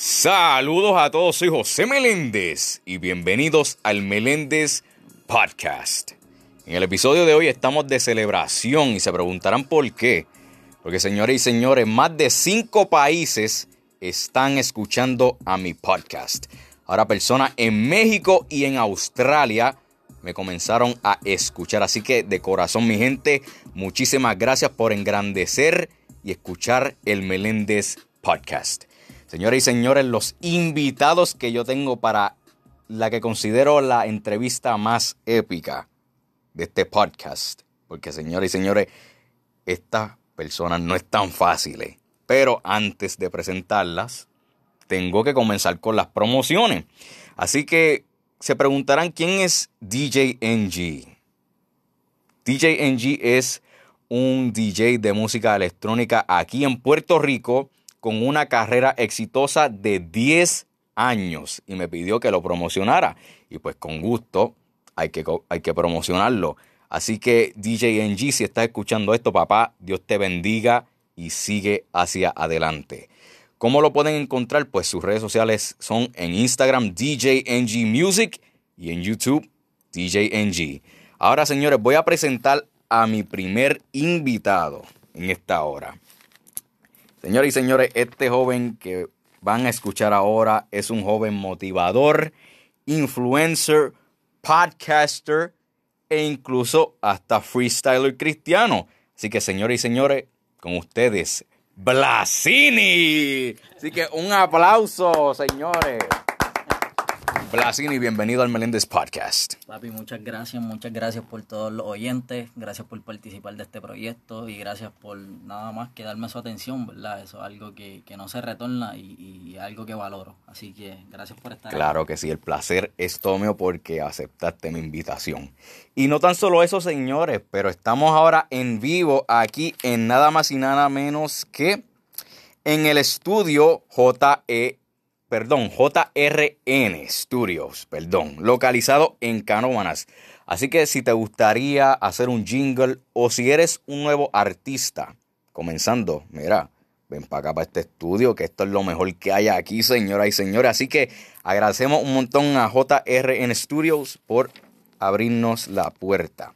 Saludos a todos, soy José Meléndez y bienvenidos al Meléndez Podcast. En el episodio de hoy estamos de celebración y se preguntarán por qué. Porque señores y señores, más de cinco países están escuchando a mi podcast. Ahora personas en México y en Australia me comenzaron a escuchar. Así que de corazón mi gente, muchísimas gracias por engrandecer y escuchar el Meléndez Podcast. Señoras y señores, los invitados que yo tengo para la que considero la entrevista más épica de este podcast. Porque, señores y señores, estas personas no están fáciles. Pero antes de presentarlas, tengo que comenzar con las promociones. Así que se preguntarán quién es DJ NG. DJ NG es un DJ de música electrónica aquí en Puerto Rico con una carrera exitosa de 10 años y me pidió que lo promocionara. Y pues con gusto hay que, hay que promocionarlo. Así que DJ NG, si estás escuchando esto, papá, Dios te bendiga y sigue hacia adelante. ¿Cómo lo pueden encontrar? Pues sus redes sociales son en Instagram DJ NG Music y en YouTube DJ NG. Ahora, señores, voy a presentar a mi primer invitado en esta hora. Señores y señores, este joven que van a escuchar ahora es un joven motivador, influencer, podcaster e incluso hasta freestyler cristiano. Así que, señores y señores, con ustedes, Blasini. Así que un aplauso, señores. Blasini, bienvenido al Meléndez Podcast. Papi, muchas gracias, muchas gracias por todos los oyentes, gracias por participar de este proyecto y gracias por nada más que darme su atención, ¿verdad? Eso es algo que, no se retorna y, algo que valoro. Así que gracias por estar Claro que sí, el placer es todo mío porque aceptaste mi invitación. Y no tan solo eso, señores, pero estamos ahora en vivo aquí en nada más y nada menos que en el estudio JE perdón, JRN Studios, perdón, localizado en Canómanas. Así que si te gustaría hacer un jingle o si eres un nuevo artista, comenzando, mira, ven para acá para este estudio, que esto es lo mejor que hay aquí, señoras y señores. Así que agradecemos un montón a JRN Studios por abrirnos la puerta.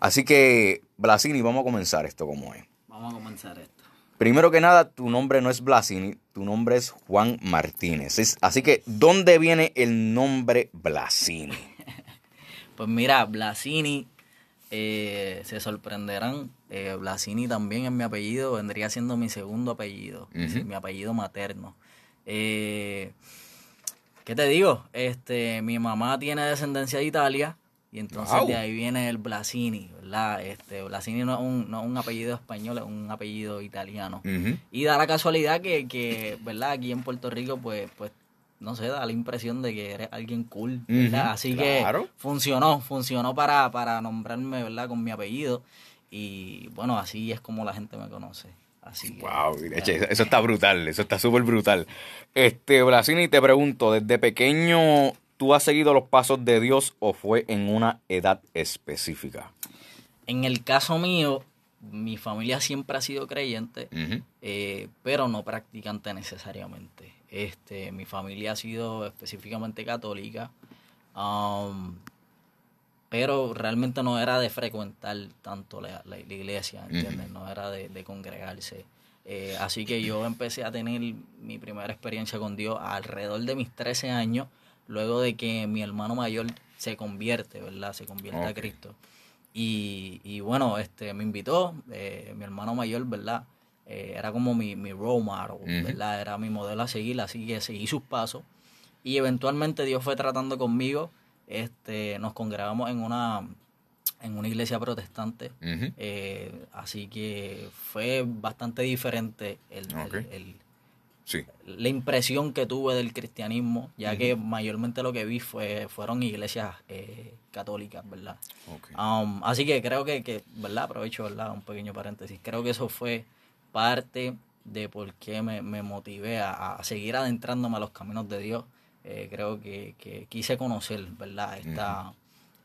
Así que, Blasini, vamos a comenzar esto como es. Vamos a comenzar esto. Primero que nada, tu nombre no es Blasini, tu nombre es Juan Martínez. así que, ¿dónde viene el nombre Blasini? pues mira, Blasini, eh, se sorprenderán, eh, Blasini también es mi apellido, vendría siendo mi segundo apellido, mi apellido materno. Eh, ¿Qué te digo? Este, mi mamá tiene descendencia de Italia y entonces de ahí viene el Blasini, ¿verdad? Este, Blasini no es, un, no es un apellido español, es un apellido italiano. Y da la casualidad que, que, ¿verdad? Aquí en Puerto Rico, pues, pues, no sé, da la impresión de que eres alguien cool, ¿verdad? Así que funcionó, funcionó para, para nombrarme, ¿verdad? Con mi apellido. Y bueno, así es como la gente me conoce. Así wow, eso está brutal, eso está súper brutal. Este, Blasini, te pregunto, desde pequeño ¿Tú has seguido los pasos de Dios o fue en una edad específica? En el caso mío, mi familia siempre ha sido creyente, eh, pero no practicante necesariamente. Este, mi familia ha sido específicamente católica, um, pero realmente no era de frecuentar tanto la, iglesia, ¿entiendes? No era de, congregarse. Eh, así que yo empecé a tener mi primera experiencia con Dios alrededor de mis 13 años luego de que mi hermano mayor se convierte, ¿verdad? Se convierte a Cristo. Y, y, bueno, este me invitó, eh, mi hermano mayor, ¿verdad? Eh, era como mi, mi role model, ¿verdad? Era mi modelo a seguir, así que seguí sus pasos. Y eventualmente Dios fue tratando conmigo. Este, nos congregamos en una en una iglesia protestante. Eh, así que fue bastante diferente el, el la impresión que tuve del cristianismo, ya que mayormente lo que vi fue fueron iglesias eh, católicas, ¿verdad? Um, así que creo que, que, ¿verdad? Aprovecho, ¿verdad? Un pequeño paréntesis. Creo que eso fue parte de por qué me, motivé a, seguir adentrándome a los caminos de Dios. Eh, creo que, quise conocer, ¿verdad? Esta,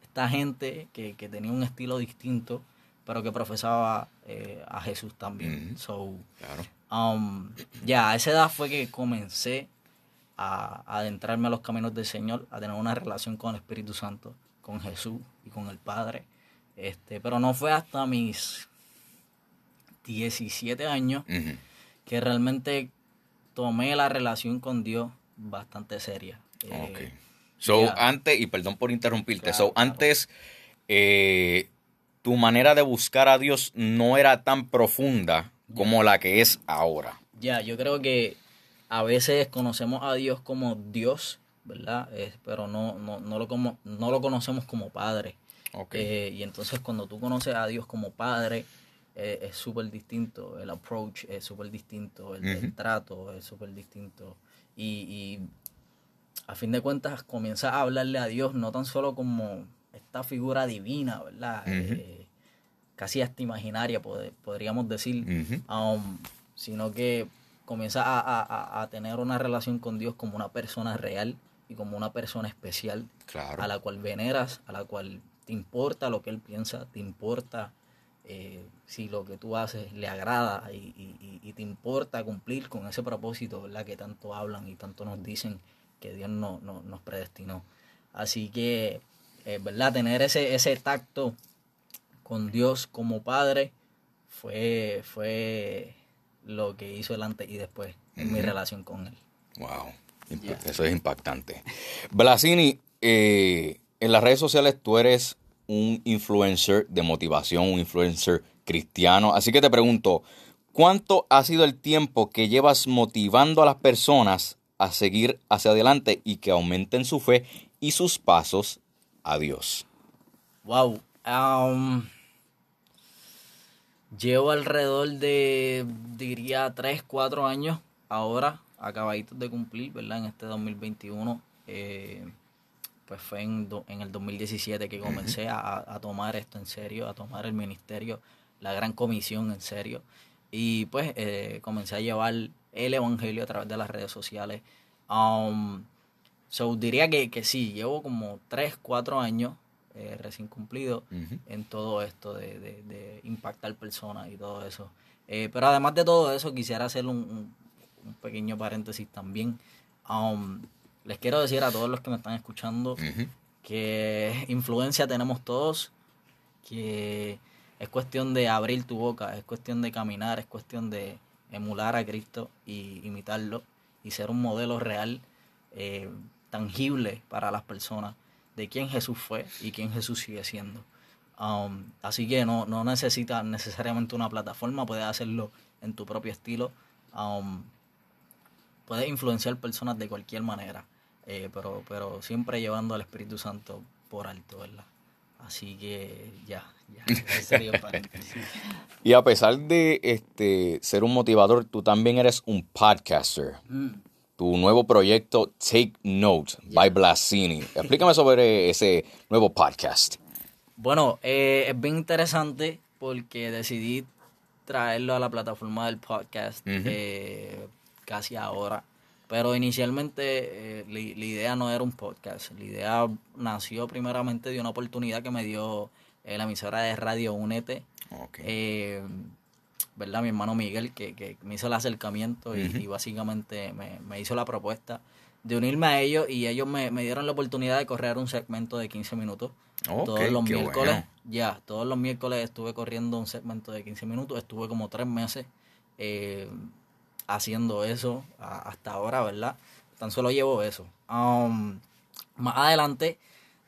esta gente que, tenía un estilo distinto, pero que profesaba eh, a Jesús también. So, claro. Um, ya, a esa edad fue que comencé a, adentrarme a los caminos del Señor, a tener una relación con el Espíritu Santo, con Jesús y con el Padre. Este, pero no fue hasta mis 17 años que realmente tomé la relación con Dios bastante seria. Eh, ok. So, antes, y perdón por interrumpirte, so, antes eh, tu manera de buscar a Dios no era tan profunda como la que es ahora. Ya, yo creo que a veces conocemos a Dios como Dios, ¿verdad? pero no, no, no, lo como, no lo conocemos como Padre. Okay. Eh, y entonces cuando tú conoces a Dios como Padre, eh, es súper distinto, el approach es súper distinto, el, trato es súper distinto. Y, a fin de cuentas comienzas a hablarle a Dios no tan solo como esta figura divina, ¿verdad? Eh, casi hasta imaginaria, podríamos decir, um, sino que comienzas a, tener una relación con Dios como una persona real y como una persona especial, a la cual veneras, a la cual te importa lo que Él piensa, te importa eh, si lo que tú haces le agrada y, te importa cumplir con ese propósito, ¿verdad? Que tanto hablan y tanto nos dicen que Dios no, nos predestinó. Así que, eh, ¿verdad? Tener ese, ese tacto con Dios como Padre fue, fue lo que hizo el antes y después en mi relación con Él. Wow, eso es impactante. Blasini, eh, en las redes sociales tú eres un influencer de motivación, un influencer cristiano. Así que te pregunto, ¿cuánto ha sido el tiempo que llevas motivando a las personas a seguir hacia adelante y que aumenten su fe y sus pasos a Dios? Wow. Um, llevo alrededor de, diría, 3, 4 años ahora, acabaditos de cumplir, ¿verdad? En este 2021. Eh, pues fue en, en el 2017 que comencé a, tomar esto en serio, a tomar el ministerio, la gran comisión en serio. Y pues eh, comencé a llevar el evangelio a través de las redes sociales. Um, so diría que, que sí, llevo como 3, 4 años eh, recién cumplido en todo esto de, de, impactar personas y todo eso. Eh, pero además de todo eso, quisiera hacer un, un, pequeño paréntesis también. Um, les quiero decir a todos los que me están escuchando que influencia tenemos todos, que es cuestión de abrir tu boca, es cuestión de caminar, es cuestión de emular a Cristo y imitarlo y ser un modelo real, eh, tangible para las personas de quién Jesús fue y quién Jesús sigue siendo. Um, así que no, no necesitas necesariamente una plataforma, puedes hacerlo en tu propio estilo. Um, puedes influenciar personas de cualquier manera, eh, pero, pero siempre llevando al Espíritu Santo por alto, ¿verdad? Así que ya, ya, sería Y a pesar de este ser un motivador, tú también eres un podcaster. Mm. Tu nuevo proyecto Take Note by Blasini. Explícame sobre ese nuevo podcast. Bueno, eh, es bien interesante porque decidí traerlo a la plataforma del podcast casi ahora. Pero inicialmente eh, la, idea no era un podcast. La idea nació primeramente de una oportunidad que me dio eh, la emisora de Radio Únete. Eh, ¿Verdad? Mi hermano Miguel, que, me hizo el acercamiento y, básicamente me, hizo la propuesta de unirme a ellos y ellos me, dieron la oportunidad de correr un segmento de 15 minutos. todos los miércoles, ya, todos los miércoles estuve corriendo un segmento de 15 minutos. Estuve como tres meses haciendo eso hasta ahora, ¿verdad? Tan solo llevo eso. Um, más adelante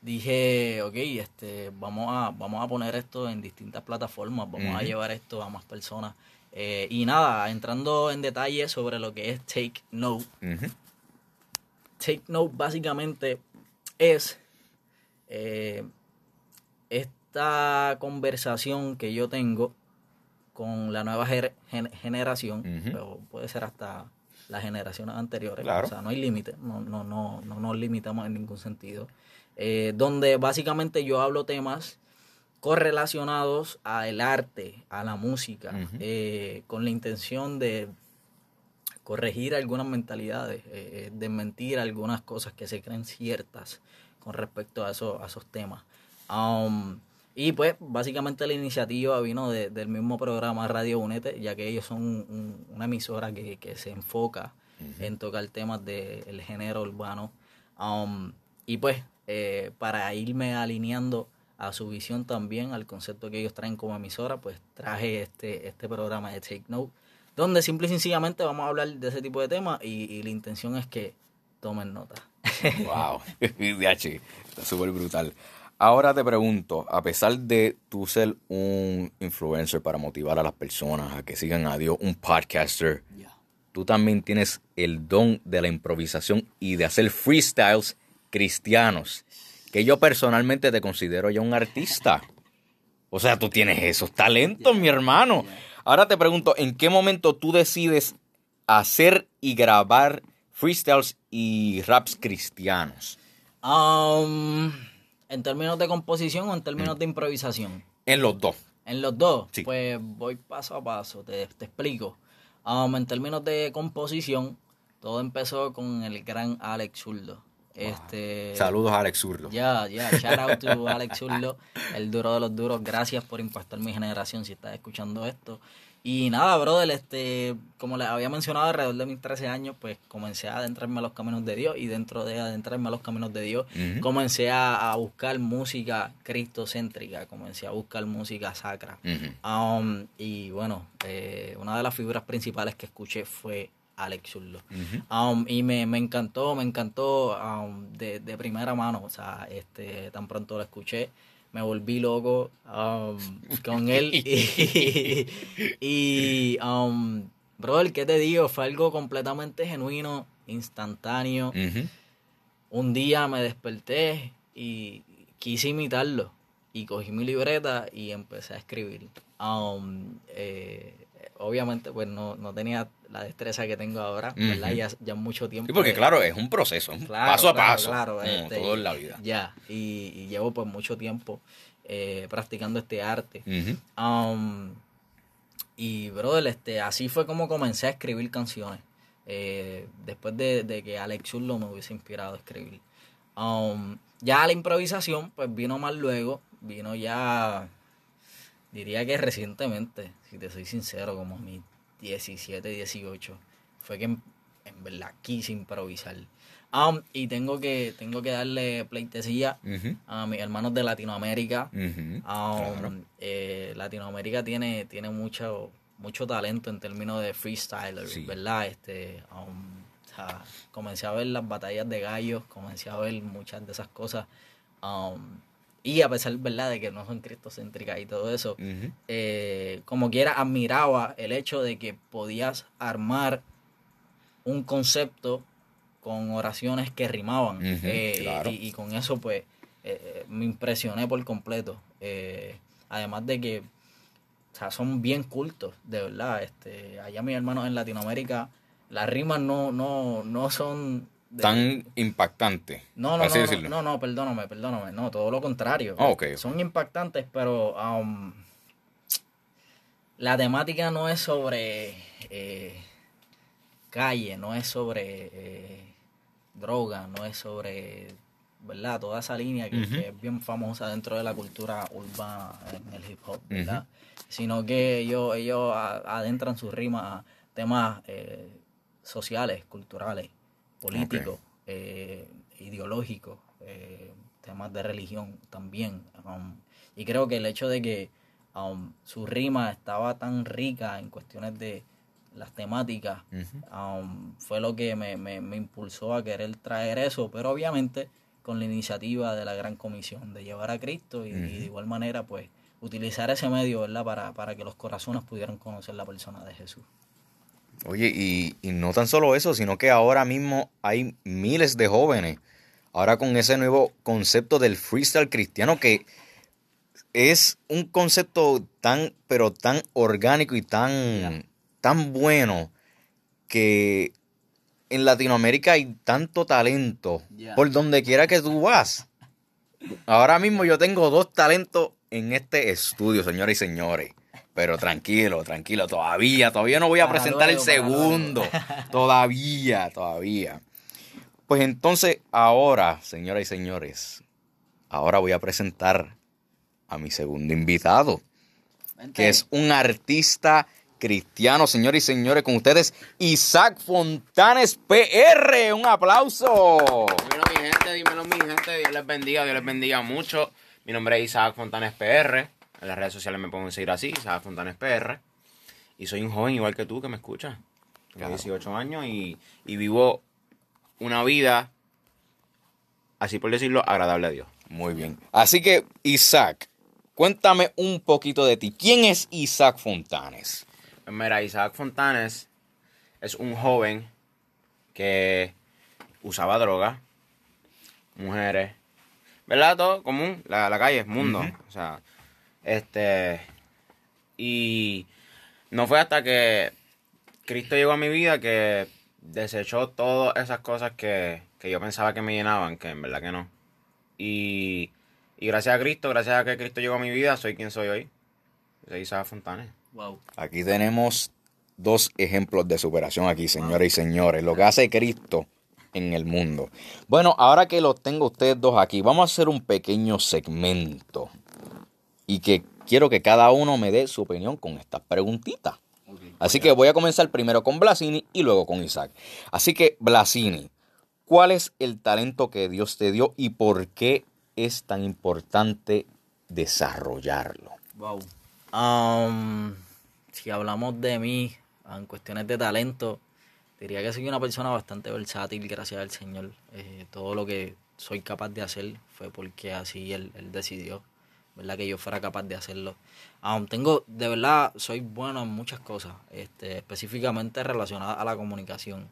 dije, ok, este, vamos a, vamos a poner esto en distintas plataformas, vamos a llevar esto a más personas. Eh, y nada, entrando en detalle sobre lo que es Take Note. Take Note básicamente es eh, esta conversación que yo tengo con la nueva generación, pero puede ser hasta las generaciones anteriores. O sea, no hay límite, no, no, no, no nos limitamos en ningún sentido. Eh, donde básicamente yo hablo temas correlacionados al arte, a la música, eh, con la intención de corregir algunas mentalidades, eh, de mentir algunas cosas que se creen ciertas con respecto a, eso, a esos temas. Um, y pues básicamente la iniciativa vino del mismo programa Radio Unete, ya que ellos son una emisora que, se enfoca en tocar temas del género urbano. Um, y pues, eh, para irme alineando a su visión también, al concepto que ellos traen como emisora, pues traje este, este programa de Take Note, donde simple y sencillamente vamos a hablar de ese tipo de temas y, la intención es que tomen nota. wow, está súper brutal. Ahora te pregunto, a pesar de tú ser un influencer para motivar a las personas a que sigan a Dios, un podcaster, tú también tienes el don de la improvisación y de hacer freestyles cristianos, que yo personalmente te considero ya un artista. O sea, tú tienes esos talentos, mi hermano. Ahora te pregunto, ¿en qué momento tú decides hacer y grabar freestyles y raps cristianos? Um, ¿En términos de composición o en términos mm. de improvisación? En los dos. En los dos. Pues voy paso a paso, te, te explico. Um, en términos de composición, todo empezó con el gran Alex Zurdo. Este, Saludos a Alex Zurdo. Ya, ya, shout out to Alex Zurdo, el duro de los duros. Gracias por impactar mi generación si estás escuchando esto. Y nada, brother, este, como les había mencionado, alrededor de mis 13 años, pues comencé a adentrarme a los caminos de Dios y dentro de adentrarme a los caminos de Dios, comencé a, buscar música cristocéntrica, comencé a buscar música sacra. Um, y bueno, eh, una de las figuras principales que escuché fue Alex Zurdo. Um, y me, encantó, me encantó um, de, de primera mano, o sea, este, tan pronto lo escuché me volví loco um, con él. y, y um, brother, ¿qué te digo? Fue algo completamente genuino, instantáneo. Un día me desperté y quise imitarlo. Y cogí mi libreta y empecé a escribir. Eh, obviamente, pues no, no tenía la destreza que tengo ahora, ¿verdad? Ya, ya mucho tiempo. Sí, porque claro, es un proceso, paso a paso. Claro, este, todo en la vida. Ya, y, llevo pues mucho tiempo eh, practicando este arte. Um, y, brother, este, así fue como comencé a escribir canciones. Eh, después de, que Alex Churlo me hubiese inspirado a escribir. Um, ya la improvisación, pues vino más luego, vino ya, diría que recientemente, si te soy sincero, como mi 17, 18, fue que en, verdad quise improvisar. Um, y tengo que, tengo que darle pleitesía a mis hermanos de Latinoamérica. Um, eh, Latinoamérica tiene, tiene mucho, mucho talento en términos de freestyler, ¿verdad? Este, um, comencé a ver las batallas de gallos, comencé a ver muchas de esas cosas. Y a pesar, ¿verdad?, de que no son cristocéntricas y todo eso, eh, como quiera admiraba el hecho de que podías armar un concepto con oraciones que rimaban. Eh, y, con eso, pues, eh, me impresioné por completo. además de que, o sea, son bien cultos, de verdad. Este, allá mis hermanos en Latinoamérica, las rimas no, no, no son tan impactante. No, no, no, no, no, perdóname, perdóname. No, todo lo contrario. Ah, Son impactantes, pero um, la temática no es sobre eh, calle, no es sobre eh, droga, no es sobre, ¿verdad? Toda esa línea que, es bien famosa dentro de la cultura urbana en el hip hop, ¿verdad? Sino que ellos, ellos adentran sus rimas a temas eh, sociales, culturales político, eh, ideológico, eh, temas de religión también. Um, y creo que el hecho de que um, su rima estaba tan rica en cuestiones de las temáticas um, fue lo que me, me, impulsó a querer traer eso, pero obviamente con la iniciativa de la Gran Comisión de llevar a Cristo y, de igual manera pues utilizar ese medio ¿verdad? Para, para que los corazones pudieran conocer la persona de Jesús. Oye, y, no tan solo eso, sino que ahora mismo hay miles de jóvenes, ahora con ese nuevo concepto del freestyle cristiano que es un concepto tan, pero tan orgánico y tan, tan bueno que en Latinoamérica hay tanto talento por donde quiera que tú vas. Ahora mismo yo tengo dos talentos en este estudio, señores y señores. Pero tranquilo, tranquilo, todavía, todavía no voy a presentar el segundo. Todavía, todavía. Pues entonces, ahora, señoras y señores, ahora voy a presentar a mi segundo invitado, que es un artista cristiano, señores y señores, con ustedes Isaac Fontanes PR. Un aplauso. Dímelo mi gente, dímelo mi gente, Dios les bendiga, Dios les bendiga mucho. Mi nombre es Isaac Fontanes PR. En las redes sociales me pueden seguir así, Isaac Fontanes PR. Y soy un joven igual que tú que me escuchas. Tengo 18 años y, y vivo una vida, así por decirlo, agradable a Dios. Muy bien. Así que, Isaac, cuéntame un poquito de ti. ¿Quién es Isaac Fontanes? Pues mira, Isaac Fontanes es un joven que usaba droga, mujeres, ¿verdad? Todo común, la, la calle, mundo. O sea, este. Y no fue hasta que Cristo llegó a mi vida que desechó todas esas cosas que, que yo pensaba que me llenaban, que en verdad que no. Y, y gracias a Cristo, gracias a que Cristo llegó a mi vida, soy quien soy hoy. Soy Isaac Fontanes. Wow. Aquí tenemos dos ejemplos de superación aquí, señores y señores. Lo que hace Cristo en el mundo. Bueno, ahora que los tengo ustedes dos aquí, vamos a hacer un pequeño segmento. Y que quiero que cada uno me dé su opinión con estas preguntitas. Así que voy a comenzar primero con Blasini y luego con Isaac. Así que, Blasini, ¿cuál es el talento que Dios te dio y por qué es tan importante desarrollarlo? Wow. Um, si hablamos de mí en cuestiones de talento, diría que soy una persona bastante versátil, gracias al Señor. Eh, todo lo que soy capaz de hacer fue porque así Él, él decidió, ¿verdad? Que yo fuera capaz de hacerlo. Um, tengo, de verdad, soy bueno en muchas cosas, este, específicamente relacionadas a la comunicación.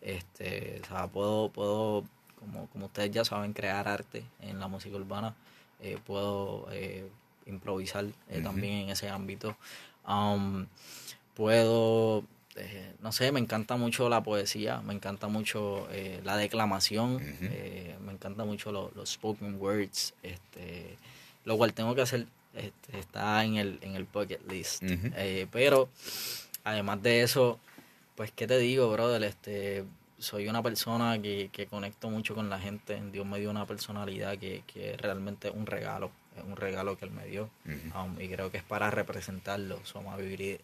Este, o sea, puedo, puedo como, como ustedes ya saben, crear arte en la música urbana. Eh, puedo eh, improvisar eh, también en ese ámbito. Um, puedo, no sé, me encanta mucho la poesía, me encanta mucho la declamación, me encanta mucho lo- los spoken words, este, lo cual tengo que hacer, este, está en el, en el bucket list. Eh, pero, además de eso, pues, ¿qué te digo, brother? Este, soy una persona que, que conecto mucho con la gente. Dios me dio una personalidad que, que realmente es un regalo. Es un regalo que Él me dio. Um, y creo que es para representarlo, su amabilidad,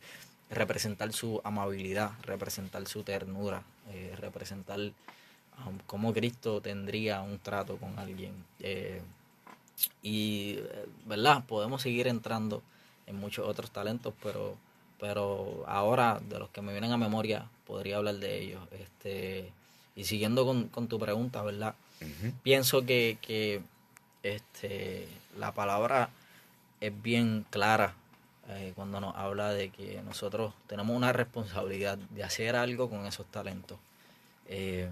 representar su amabilidad, representar su ternura, eh, representar um, cómo Cristo tendría un trato con alguien. Eh, y, eh, ¿verdad? Podemos seguir entrando en muchos otros talentos, pero, pero ahora, de los que me vienen a memoria, podría hablar de ellos. Este, y siguiendo con, con tu pregunta, ¿verdad? Pienso que, que este, la palabra es bien clara eh, cuando nos habla de que nosotros tenemos una responsabilidad de hacer algo con esos talentos. Eh,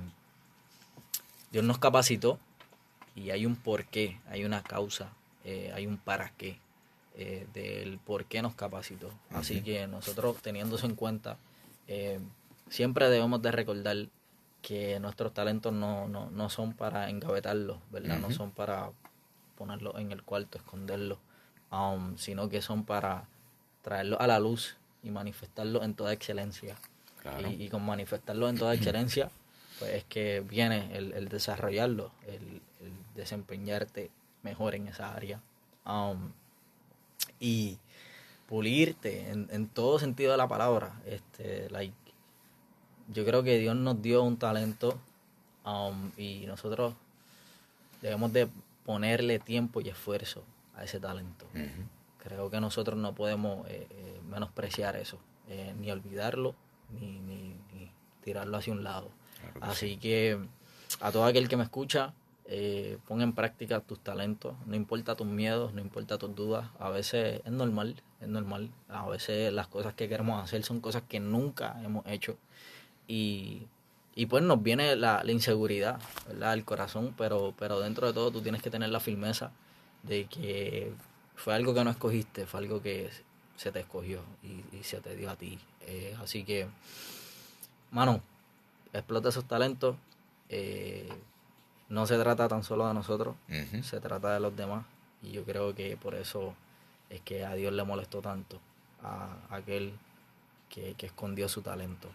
Dios nos capacitó y hay un porqué, hay una causa, eh, hay un para qué eh, del por qué nos capacitó. Así que nosotros teniendo eso en cuenta, eh, siempre debemos de recordar que nuestros talentos no, no, no son para engavetarlos, ¿verdad? No son para ponerlos en el cuarto, esconderlos, um, sino que son para traerlos a la luz y manifestarlos en toda excelencia. Claro. Y, y con manifestarlos en toda excelencia, pues es que viene el, el desarrollarlo, el, el desempeñarte mejor en esa área. Um, y pulirte en, en todo sentido de la palabra. Este, like, yo creo que Dios nos dio un talento um, y nosotros debemos de ponerle tiempo y esfuerzo a ese talento. Creo que nosotros no podemos eh, eh, menospreciar eso, eh, ni olvidarlo, ni, ni- ni tirarlo hacia un lado. Así que a todo aquel que me escucha, eh, pon en práctica tus talentos, no importa tus miedos, no importa tus dudas, a veces es normal, es normal, a veces las cosas que queremos hacer son cosas que nunca hemos hecho. Y, y pues nos viene la, inseguridad, ¿verdad? El corazón, pero, pero dentro de todo tú tienes que tener la firmeza de que fue algo que no escogiste, fue algo que se te escogió y, y se te dio a ti. Eh, así que, mano, explota esos talentos. eh, no se trata tan solo de nosotros, se trata de los demás. Y yo creo que por eso es que a Dios le molestó tanto a aquel que, que escondió su talento.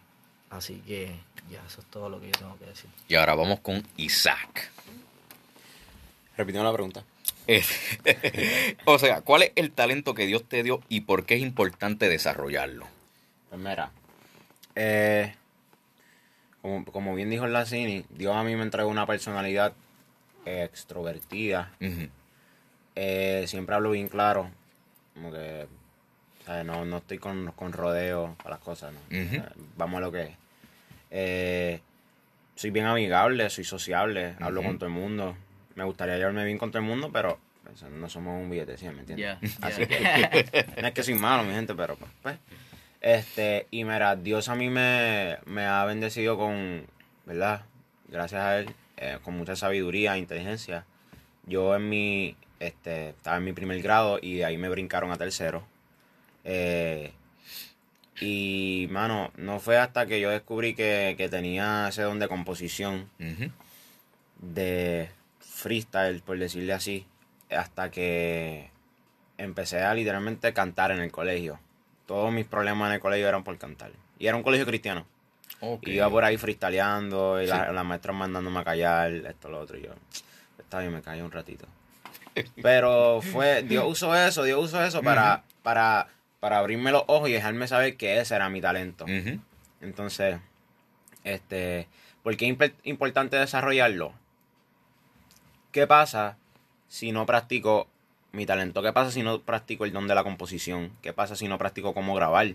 Así que ya, eso es todo lo que yo tengo que decir. Y ahora vamos con Isaac. Repitiendo la pregunta. Eh, o sea, ¿cuál es el talento que Dios te dio y por qué es importante desarrollarlo? Pues mira, eh, como, como bien dijo Lacini, Dios a mí me entregó una personalidad extrovertida. Ujú. Eh, siempre hablo bien claro. Como que ¿sabes? No, no estoy con, con rodeo para las cosas. ¿no? Eh, Vamos a lo que es. Eh, soy bien amigable, soy sociable, hablo con todo el mundo. Me gustaría llevarme bien con todo el mundo, pero pues, no somos un billete, ¿sí? ¿me entiendes? Ya, Así que no es que soy malo, mi gente, pero pues. Este, y mira, Dios a mí me, me ha bendecido con, ¿verdad? Gracias a Él, eh, con mucha sabiduría e inteligencia. Yo en mi, este, estaba en mi primer grado y de ahí me brincaron a tercero. Eh, y, mano, no fue hasta que yo descubrí que, que tenía ese don de composición, de freestyle, por decirle así, hasta que empecé a literalmente cantar en el colegio. Todos mis problemas en el colegio eran por cantar. Y era un colegio cristiano. Y iba por ahí freestyleando y Sí. la- las maestras mandándome a callar, esto, lo otro. Y yo, está bien, me callé un ratito. Pero fue, Dios usó eso, Dios usó eso para, para, para abrirme los ojos y dejarme saber que ese era mi talento. Entonces, este, ¿por qué es imp- importante desarrollarlo? ¿Qué pasa si no practico mi talento? ¿Qué pasa si no practico el don de la composición? ¿Qué pasa si no practico cómo grabar?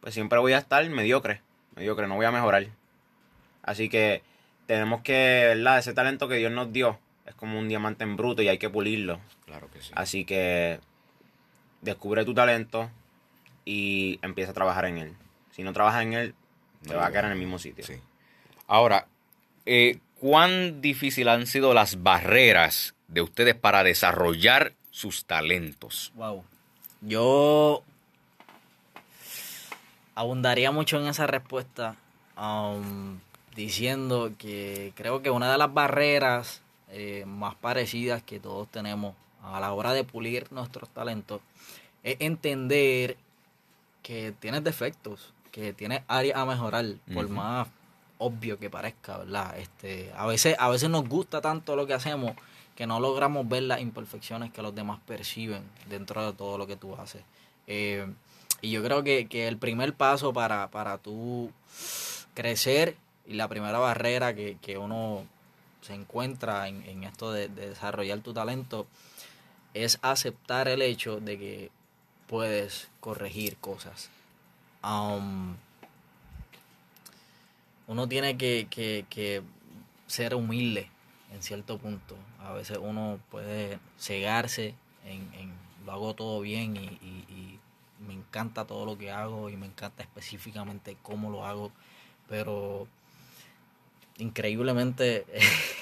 Pues siempre voy a estar mediocre, mediocre, no voy a mejorar. Así que tenemos que, ¿verdad? Ese talento que Dios nos dio es como un diamante en bruto y hay que pulirlo. Claro que sí. Así que descubre tu talento y empieza a trabajar en él. Si no trabajas en él, te No vas a lo quedar en va- el mismo sitio. Sí. Ahora, eh, ¿cuán difícil han sido las barreras de ustedes para desarrollar sus talentos? Wow. Yo abundaría mucho en esa respuesta um, diciendo que creo que una de las barreras eh, más parecidas que todos tenemos a la hora de pulir nuestros talentos es entender que tienes defectos, que tienes áreas a mejorar, por más obvio que parezca, ¿verdad? Este, a veces, a veces nos gusta tanto lo que hacemos que no logramos ver las imperfecciones que los demás perciben dentro de todo lo que tú haces. Eh, y yo creo que, que el primer paso para, para tú crecer y la primera barrera que, que uno se encuentra en, en esto de, de desarrollar tu talento es aceptar el hecho de que puedes corregir cosas. Um, uno tiene que, que- que ser humilde en cierto punto. A veces uno puede cegarse en, en lo hago todo bien y, y- y me encanta todo lo que hago y me encanta específicamente cómo lo hago, pero increíblemente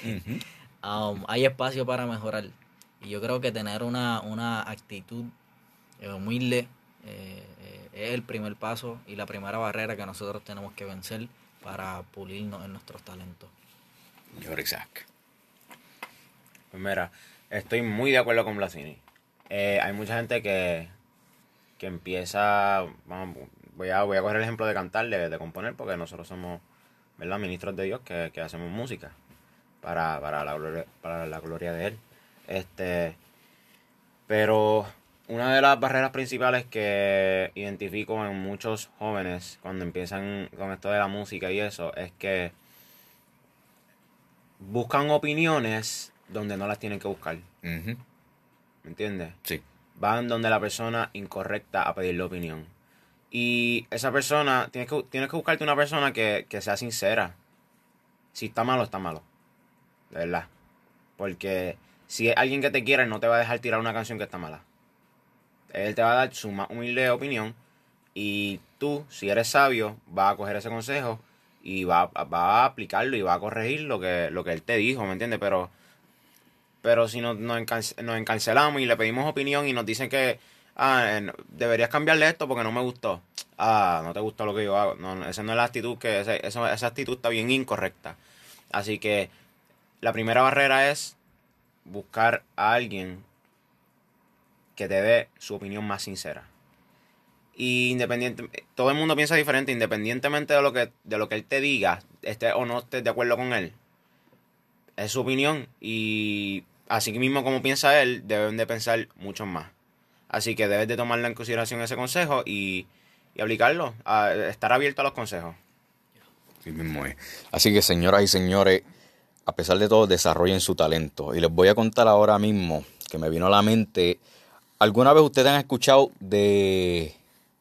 um, hay espacio para mejorar. Y yo creo que tener una, una actitud eh, humilde eh, eh, es el primer paso y la primera barrera que nosotros tenemos que vencer para pulirnos en nuestros talentos. Isaac. Pues mira, estoy muy de acuerdo con Blasini. Eh, hay mucha gente que, que empieza, vamos, voy a, voy a coger el ejemplo de cantar, de, componer, porque nosotros somos, ¿verdad? Ministros de Dios que, que hacemos música para, para, la gloria, para la gloria de Él. Este, pero una de las barreras principales que identifico en muchos jóvenes cuando empiezan con esto de la música y eso es que buscan opiniones donde no las tienen que buscar. Ujú. ¿Me entiendes? Sí. Van donde la persona incorrecta a pedirle opinión. Y esa persona, tienes que, tienes que buscarte una persona que, que sea sincera. Si está malo, está malo. De verdad. Porque si es alguien que te quiere, no te va a dejar tirar una canción que está mala. Él te va a dar su más humilde opinión. Y tú, si eres sabio, vas a coger ese consejo y va, va a aplicarlo y va a corregir lo que, lo que él te dijo, ¿me entiendes? Pero pero si nos, nos, nos encancelamos y le pedimos opinión y nos dicen que ah, eh, deberías cambiarle esto porque no me gustó. Ah, no te gustó lo que yo hago. No, esa no es la actitud que eso- esa actitud está bien incorrecta. Así que la primera barrera es buscar a alguien que te dé su opinión más sincera. Y independiente, todo el mundo piensa diferente, independientemente de lo que, de lo que él te diga, esté o no estés de acuerdo con él es su opinión y así mismo como piensa él, deben de pensar mucho más. Así que debes de tomarla en consideración ese consejo y, aplicarlo, estar abierto a los consejos. Sí mismo es. Así que señoras y señores, a pesar de todo, desarrollen su talento. Y les voy a contar ahora mismo que me vino a la mente. ¿Alguna vez ustedes han escuchado de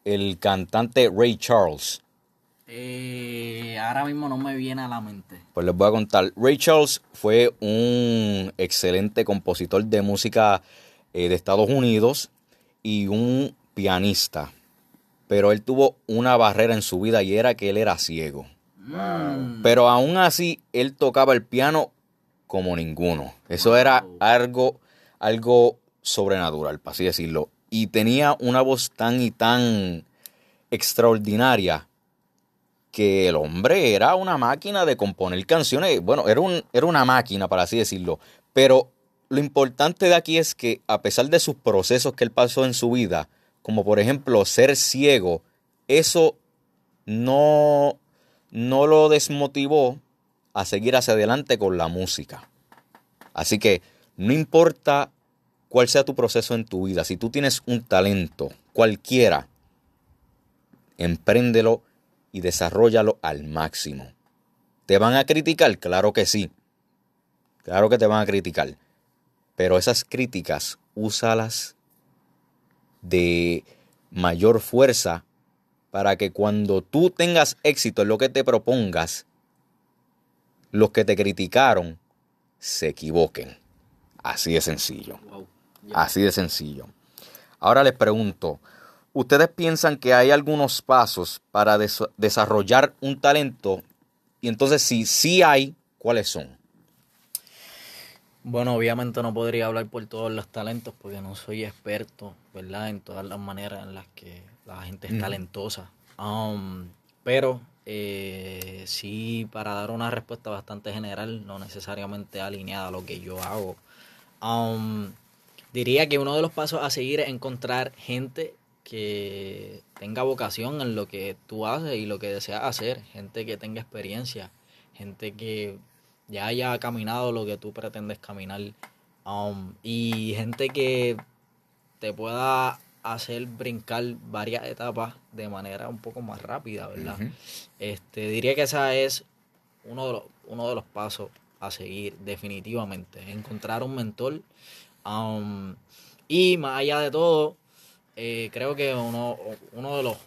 el cantante Ray Charles? Eh, ahora mismo no me viene a la mente. Pues les voy a contar. Ray Charles fue un excelente compositor de música eh, de Estados Unidos y un pianista. Pero él tuvo una barrera en su vida y era que él era ciego. Mm. Pero aún así, él tocaba el piano como ninguno. Eso era algo, algo sobrenatural, para así decirlo. Y tenía una voz tan y tan extraordinaria que el hombre era una máquina de componer canciones. Bueno, era, un, era una máquina, para así decirlo. Pero lo importante de aquí es que a pesar de sus procesos que él pasó en su vida, como por ejemplo ser ciego, eso no, no lo desmotivó a seguir hacia adelante con la música. Así que no importa cuál sea tu proceso en tu vida, si tú tienes un talento, cualquiera, empréndelo y desarrollalo al máximo. ¿Te van a criticar? Claro que sí. Claro que te van a criticar. Pero esas críticas, úsalas de mayor fuerza para que cuando tú tengas éxito en lo que te propongas, los que te criticaron se equivoquen. Así de sencillo. Así de sencillo. Ahora les pregunto, ¿ustedes piensan que hay algunos pasos para desarrollar un talento? Y entonces, si sí hay, ¿cuáles son? Bueno, obviamente no podría hablar por todos los talentos porque no soy experto, ¿verdad? En todas las maneras en las que la gente es talentosa. Um, pero eh, sí, para dar una respuesta bastante general, no necesariamente alineada a lo que yo hago. Um, diría que uno de los pasos a seguir es encontrar gente que tenga vocación en lo que tú haces y lo que deseas hacer, gente que tenga experiencia, gente que ya haya caminado lo que tú pretendes caminar. Um, y gente que te pueda hacer brincar varias etapas de manera un poco más rápida, ¿verdad? este, diría que esa es uno de, los, uno de los pasos a seguir definitivamente. Encontrar un mentor. Um, y más allá de todo, eh, creo que uno, uno de los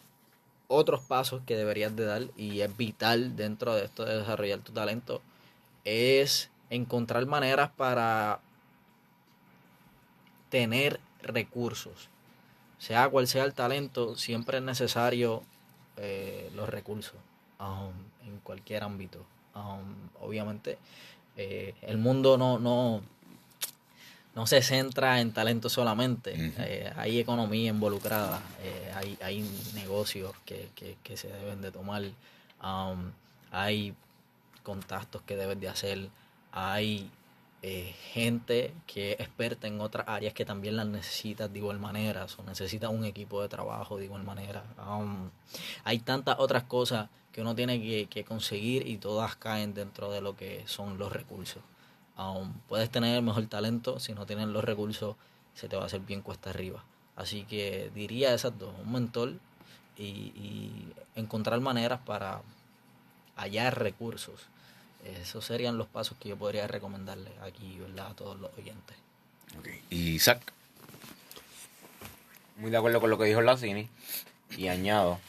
otros pasos que deberías de dar y es vital dentro de esto de desarrollar tu talento es encontrar maneras para tener recursos. Sea cual sea el talento, siempre es necesario eh, los recursos um, en cualquier ámbito. Um, obviamente, eh, el mundo no, no, no se centra en talento solamente. Eh, hay economía involucrada, hay, hay negocios que, que, se deben de tomar, um, hay contactos que debes de hacer, hay eh, gente que es experta en otras áreas que también las necesitas de igual manera, o necesita un equipo de trabajo de igual manera. Um, hay tantas otras cosas que uno tiene que, conseguir y todas caen dentro de lo que son los recursos. Um, puedes tener el mejor talento, si no tienes los recursos, se te va a hacer bien cuesta arriba. Así que diría esas dos, un mentor y, y encontrar maneras para hallar recursos esos serían los pasos que yo podría recomendarle aquí, ¿verdad? A todos los oyentes. ¿Y Isaac? Muy de acuerdo con lo que dijo Lacini. Y añado,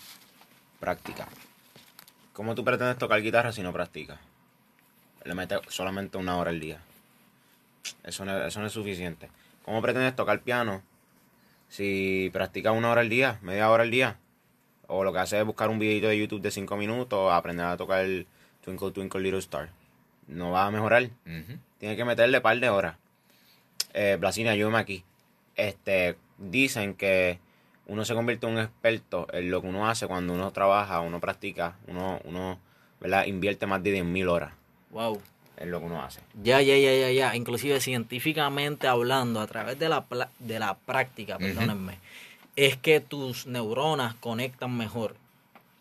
práctica. ¿Cómo tú pretendes tocar guitarra si no practicas? Le metes solamente una hora al día. Eso no, eso no es suficiente. ¿Cómo pretendes tocar piano si practicas una hora al día, media hora al día? O lo que haces es buscar un videito de YouTube de 5 minutos, aprender a tocar el Twinkle Twinkle Little Star. No va a mejorar. Tiene que meterle par de horas. Eh, Blasina, ayúdame aquí. Este, dicen que uno se convierte en un experto en lo que uno hace cuando uno trabaja, uno practica, uno, uno ¿verdad? invierte más de 10.000 horas. Wow. En lo que uno hace. Ya, ya, ya, ya, ya. Inclusive científicamente hablando, a través de la, de la práctica, perdónenme, es que tus neuronas conectan mejor.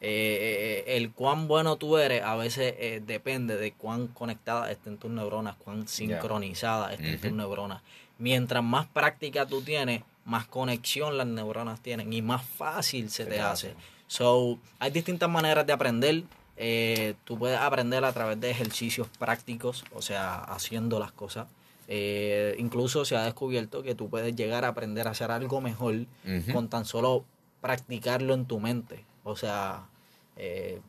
Eh, eh, el cuán bueno tú eres a veces eh, depende de cuán conectadas estén tus neuronas, cuán sincronizadas estén tus neuronas. Mientras más práctica tú tienes, más conexión las neuronas tienen y más fácil se, te, hace. So, hay distintas maneras de aprender. Eh, tú puedes aprender a través de ejercicios prácticos, o sea, haciendo las cosas. Eh, incluso se ha descubierto que tú puedes llegar a aprender a hacer algo mejor con tan solo practicarlo en tu mente. O sea, eh,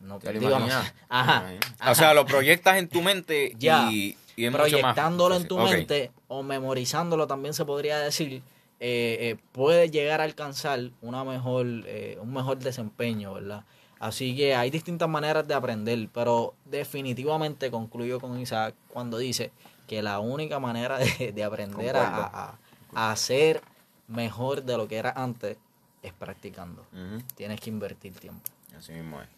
no, ¿Te digo, no imaginas? sé. Ajá. O sea, lo proyectas en tu mente Ya. y, más proyectándolo en tu mente o memorizándolo también se podría decir eh, eh, puedes llegar a alcanzar una mejor un mejor desempeño verdad así que hay distintas maneras de aprender pero definitivamente concluyo con Isaac cuando dice que la única manera de, de aprender a, a, ser mejor de lo que era antes es practicando. Tienes que invertir tiempo. Así mismo es.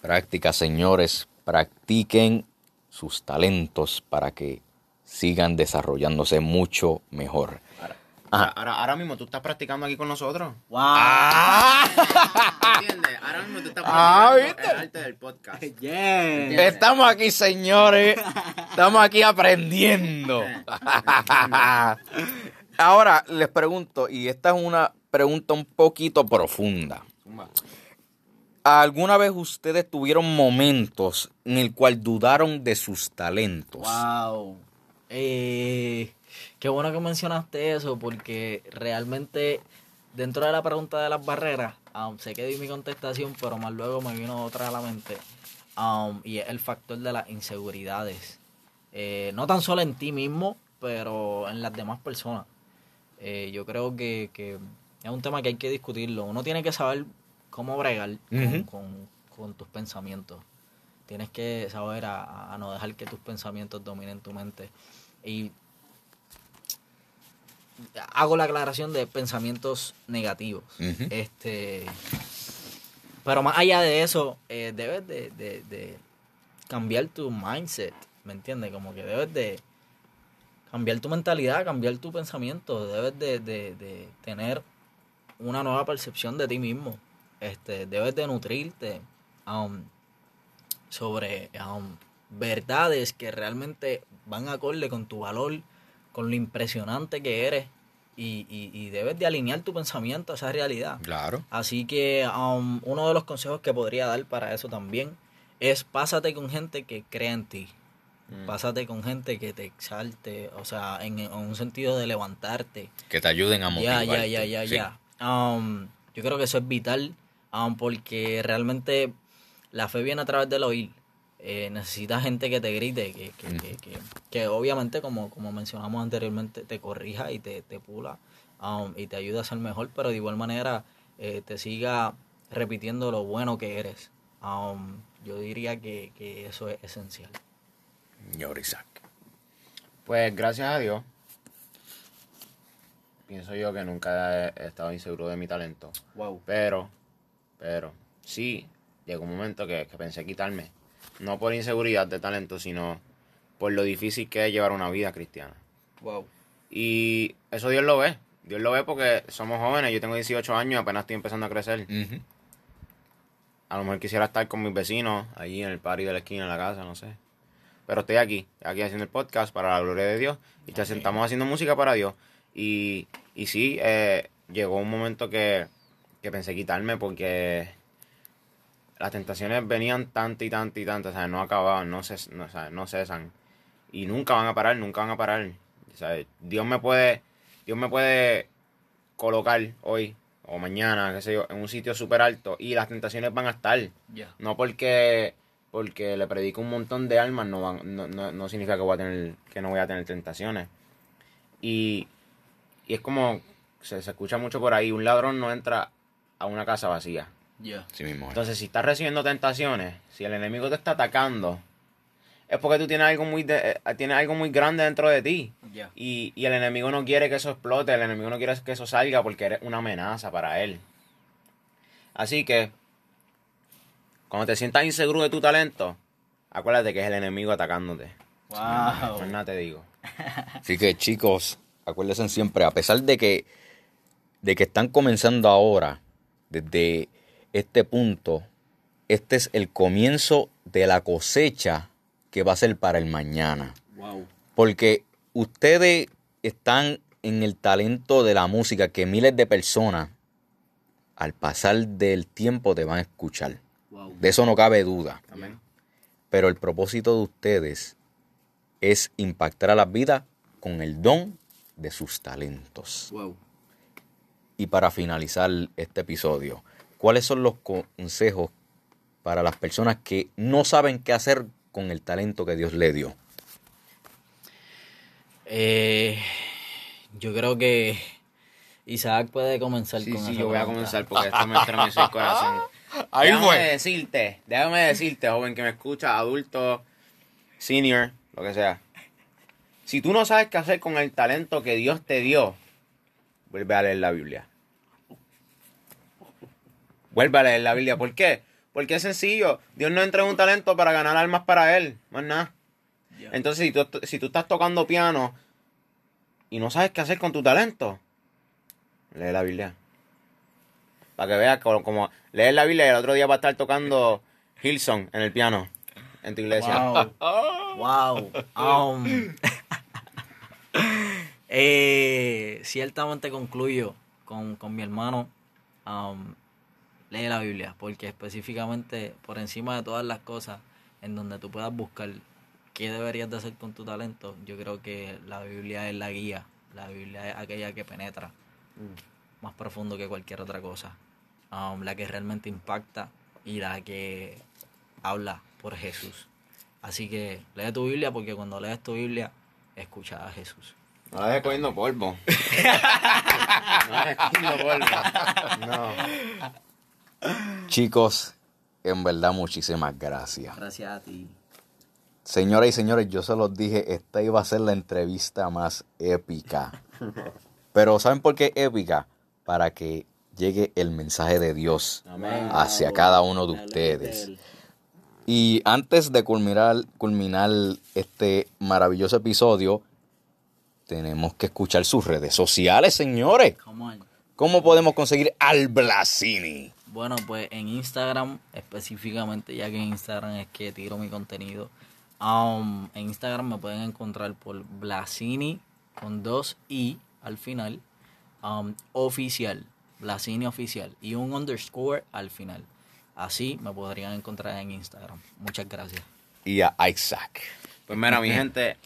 Práctica, señores, practiquen sus talentos para que sigan desarrollándose mucho mejor. Ahora, Ajá. ahora, ahora mismo tú estás practicando aquí con nosotros. wow ¿Entiendes? Ahora mismo tú estás Ah, practicando ¿viste? el arte del podcast. yeah. Estamos aquí, señores. Estamos aquí aprendiendo. Ahora les pregunto, y esta es una pregunta un poquito profunda. ¿Alguna vez ustedes tuvieron momentos en el cual dudaron de sus talentos? Wow. Eh, qué bueno que mencionaste eso porque realmente dentro de la pregunta de las barreras, um, sé que di mi contestación, pero más luego me vino otra a la mente. um, y es el factor de las inseguridades. Eh, no tan solo en ti mismo, pero en las demás personas. Eh, yo creo que, que es un tema que hay que discutirlo. Uno tiene que saber cómo bregar con- con tus pensamientos. Tienes que saber a, a no dejar que tus pensamientos dominen tu mente. Y hago la aclaración de pensamientos negativos. Este, pero más allá de eso, eh, debes de, de- de cambiar tu mindset, ¿me entiendes? Como que debes de cambiar tu mentalidad, cambiar tu pensamiento, debes de, de- de tener una nueva percepción de ti mismo. Este, debes de nutrirte um, sobre um, verdades que realmente van acorde con tu valor, con lo impresionante que eres y, y- y debes de alinear tu pensamiento a esa realidad. Claro. Así que um, uno de los consejos que podría dar para eso también es pásate con gente que crea en ti. Mm. Pásate con gente que te exalte, o sea, en, en un sentido de levantarte. Que te ayuden a Ya, motivarte. ya, ya, ya, Sí. ya. Um, yo creo que eso es vital um, porque realmente la fe viene a través del oír. Eh, necesitas gente que te grite, que, que, que, que- que obviamente, como, como mencionamos anteriormente, te corrija y te, te pula um, y te ayuda a ser mejor, pero de igual manera eh, te siga repitiendo lo bueno que eres. Um, yo diría que, que eso es esencial. Señor Isaac. Pues gracias a Dios, pienso yo que nunca he he estado inseguro de mi talento. Wow. Pero, pero, sí, llegó un momento que, que pensé quitarme. No por inseguridad de talento, sino por lo difícil que es llevar una vida cristiana. Wow. Y eso Dios lo ve. Dios lo ve porque somos jóvenes. Yo tengo 18 años, apenas estoy empezando a crecer. A lo mejor quisiera estar con mis vecinos allí en el party de la esquina, en la casa, no sé. Pero estoy aquí, aquí haciendo el podcast para la gloria de Dios. Y te- estamos haciendo música para Dios. Y, y sí, eh, llegó un momento que, que pensé quitarme porque las tentaciones venían tanto y tanto y tanto, o sea, no acababan, no, ces- no, o sea, no cesan. Y nunca van a parar, nunca van a parar. O sea, Dios me puede, Dios me puede colocar hoy o mañana, qué sé yo, en un sitio súper alto y las tentaciones van a estar. No porque porque le predico un montón de almas no, van, no, no, no significa que voy a tener que no voy a tener tentaciones. Y, y es como se, se escucha mucho por ahí, un ladrón no entra a una casa vacía. Ya. Sí mismo. es. Entonces, si estás recibiendo tentaciones, si el enemigo te está atacando, es porque tú tienes algo muy de- eh, tienes algo muy grande dentro de ti. Y, y el enemigo no quiere que eso explote, el enemigo no quiere que eso salga porque eres una amenaza para él. Así que, cuando te sientas inseguro de tu talento, acuérdate que es el enemigo atacándote. Wow. Más nada te digo. Así que chicos, acuérdense siempre, a pesar de que, de que están comenzando ahora, desde este punto, este es el comienzo de la cosecha que va a ser para el mañana. Wow. Porque ustedes están en el talento de la música que miles de personas al pasar del tiempo te van a escuchar. De eso no cabe duda. Pero el propósito de ustedes es impactar a las vidas con el don de sus talentos. Y para finalizar este episodio, ¿cuáles son los consejos para las personas que no saben qué hacer con el talento que Dios le dio? Eh, yo creo que Isaac puede comenzar sí, con Sí, yo voy a comenzar porque esto me estremeció el corazón. Ahí déjame decirte, déjame decirte, joven que me escucha, adulto, senior, lo que sea. Si tú no sabes qué hacer con el talento que Dios te dio, vuelve a leer la Biblia. Vuelve a leer la Biblia. ¿Por qué? Porque es sencillo. Dios no entra en un talento para ganar almas para Él. Más nada. Entonces, si tú, si tú estás tocando piano y no sabes qué hacer con tu talento, lee la Biblia. Para que veas como, como lees la Biblia y el otro día va a estar tocando Hillsong en el piano en tu iglesia. Wow. wow. Um, eh, ciertamente concluyo con, mi hermano. Um, lee la Biblia, porque específicamente por encima de todas las cosas en donde tú puedas buscar qué deberías de hacer con tu talento, yo creo que la Biblia es la guía, la Biblia es aquella que penetra mm. más profundo que cualquier otra cosa, um, la que realmente impacta y la que habla por Jesús. Así que lee tu Biblia porque cuando lees tu Biblia, escucha a Jesús. No la dejes cogiendo polvo. no la dejes cogiendo polvo. No. Chicos, en verdad muchísimas gracias. Gracias a ti. Señoras y señores, yo se los dije, esta iba a ser la entrevista más épica. Pero ¿saben por qué épica? Para que llegue el mensaje de Dios hacia cada uno de ustedes. Y antes de culminar, culminar este maravilloso episodio, tenemos que escuchar sus redes sociales, señores. ¿Cómo podemos conseguir al Blasini? Bueno, pues en Instagram específicamente, ya que en Instagram es que tiro mi contenido. Um, en Instagram me pueden encontrar por Blasini con dos i al final. Um, oficial. Blasini oficial. Y un underscore al final. Así me podrían encontrar en Instagram. Muchas gracias. Y a Isaac. Pues mira, mi gente,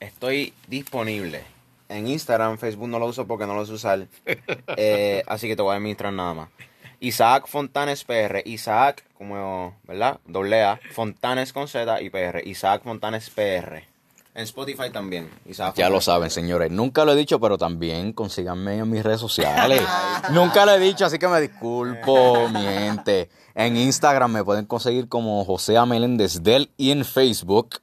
estoy disponible. En Instagram, Facebook no lo uso porque no lo sé usar. Eh, así que te voy a administrar nada más. Isaac Fontanes PR. Isaac, como, ¿verdad? Doble A. Fontanes con Z y PR. Isaac Fontanes PR. En Spotify también. Isaac ya lo saben, señores. Nunca lo he dicho, pero también consíganme en mis redes sociales. Nunca lo he dicho, así que me disculpo, mi gente. En Instagram me pueden conseguir como José Ameléndez del y en Facebook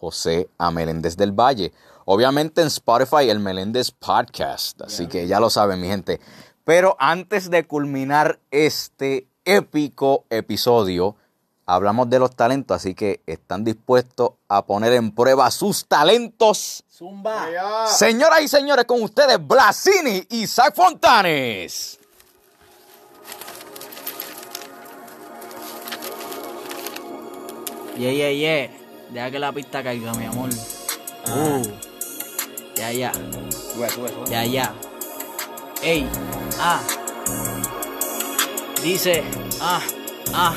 José Ameléndez del Valle. Obviamente en Spotify el Meléndez Podcast. Así que ya lo saben, mi gente. Pero antes de culminar este épico episodio, hablamos de los talentos, así que están dispuestos a poner en prueba sus talentos. Zumba. Señoras y señores, con ustedes Blasini y Zach Fontanes. Yeah, yeah, yeah. Deja que la pista caiga, mi amor. Uh. Ya, ya. Ya, ya. Ey, ah. Dice, ah, ah.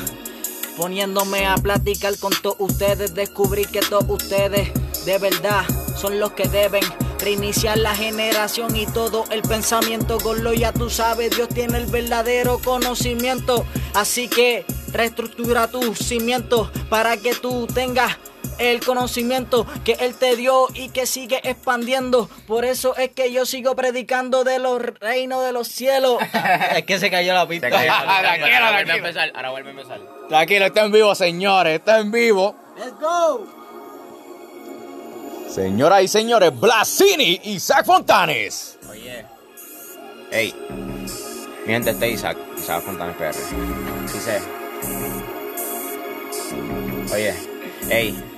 Poniéndome a platicar con todos ustedes, descubrí que todos ustedes de verdad son los que deben reiniciar la generación y todo el pensamiento. lo ya tú sabes, Dios tiene el verdadero conocimiento. Así que reestructura tus cimientos para que tú tengas el conocimiento que Él te dio y que sigue expandiendo. Por eso es que yo sigo predicando de los reinos de los cielos. es que se cayó la pista. Ahora vuelve a empezar. Ahora vuelve a empezar. Tranquilo, está en vivo, señores. Está en vivo. Let's go. Señoras y señores, Blasini y Isaac Fontanes. Oye. Ey. Mi gente, este Isaac. Isaac Fontanes PR. Dice. Oye. Ey.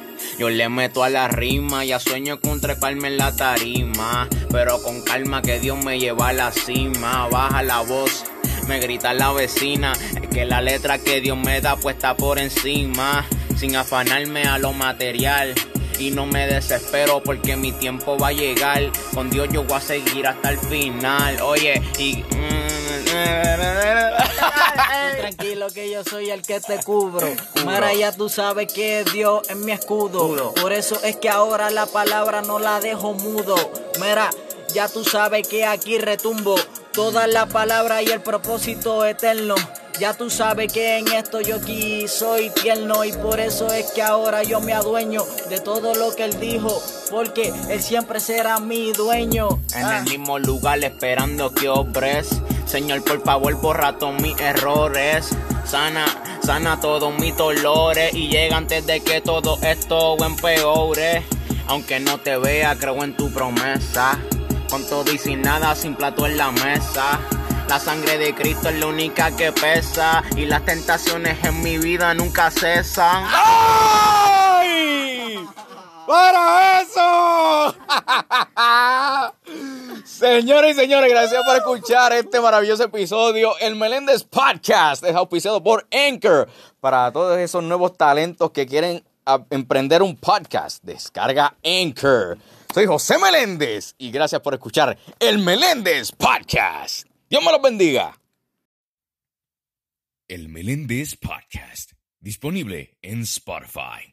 Yo le meto a la rima, ya sueño con treparme en la tarima. Pero con calma que Dios me lleva a la cima. Baja la voz, me grita la vecina. Es que la letra que Dios me da puesta por encima. Sin afanarme a lo material. Y no me desespero porque mi tiempo va a llegar. Con Dios yo voy a seguir hasta el final. Oye, y. Mm, Tranquilo que yo soy el que te cubro. Mara, ya tú sabes que Dios es mi escudo. Por eso es que ahora la palabra no la dejo mudo. Mira, ya tú sabes que aquí retumbo toda la palabra y el propósito eterno. Ya tú sabes que en esto yo aquí soy tierno y por eso es que ahora yo me adueño de todo lo que él dijo, porque él siempre será mi dueño. En el ah. mismo lugar esperando que obres. Señor, por favor, borra todos mis errores. Sana, sana todos mis dolores y llega antes de que todo esto empeore. Aunque no te vea, creo en tu promesa. Con todo y sin nada, sin plato en la mesa. La sangre de Cristo es la única que pesa. Y las tentaciones en mi vida nunca cesan. ¡Ay! ¡Para eso! Señores y señores, gracias por escuchar este maravilloso episodio. El Meléndez Podcast es auspiciado por Anchor. Para todos esos nuevos talentos que quieren emprender un podcast, descarga Anchor. Soy José Meléndez y gracias por escuchar el Meléndez Podcast. Dios me los bendiga. El Meléndez Podcast, disponible en Spotify.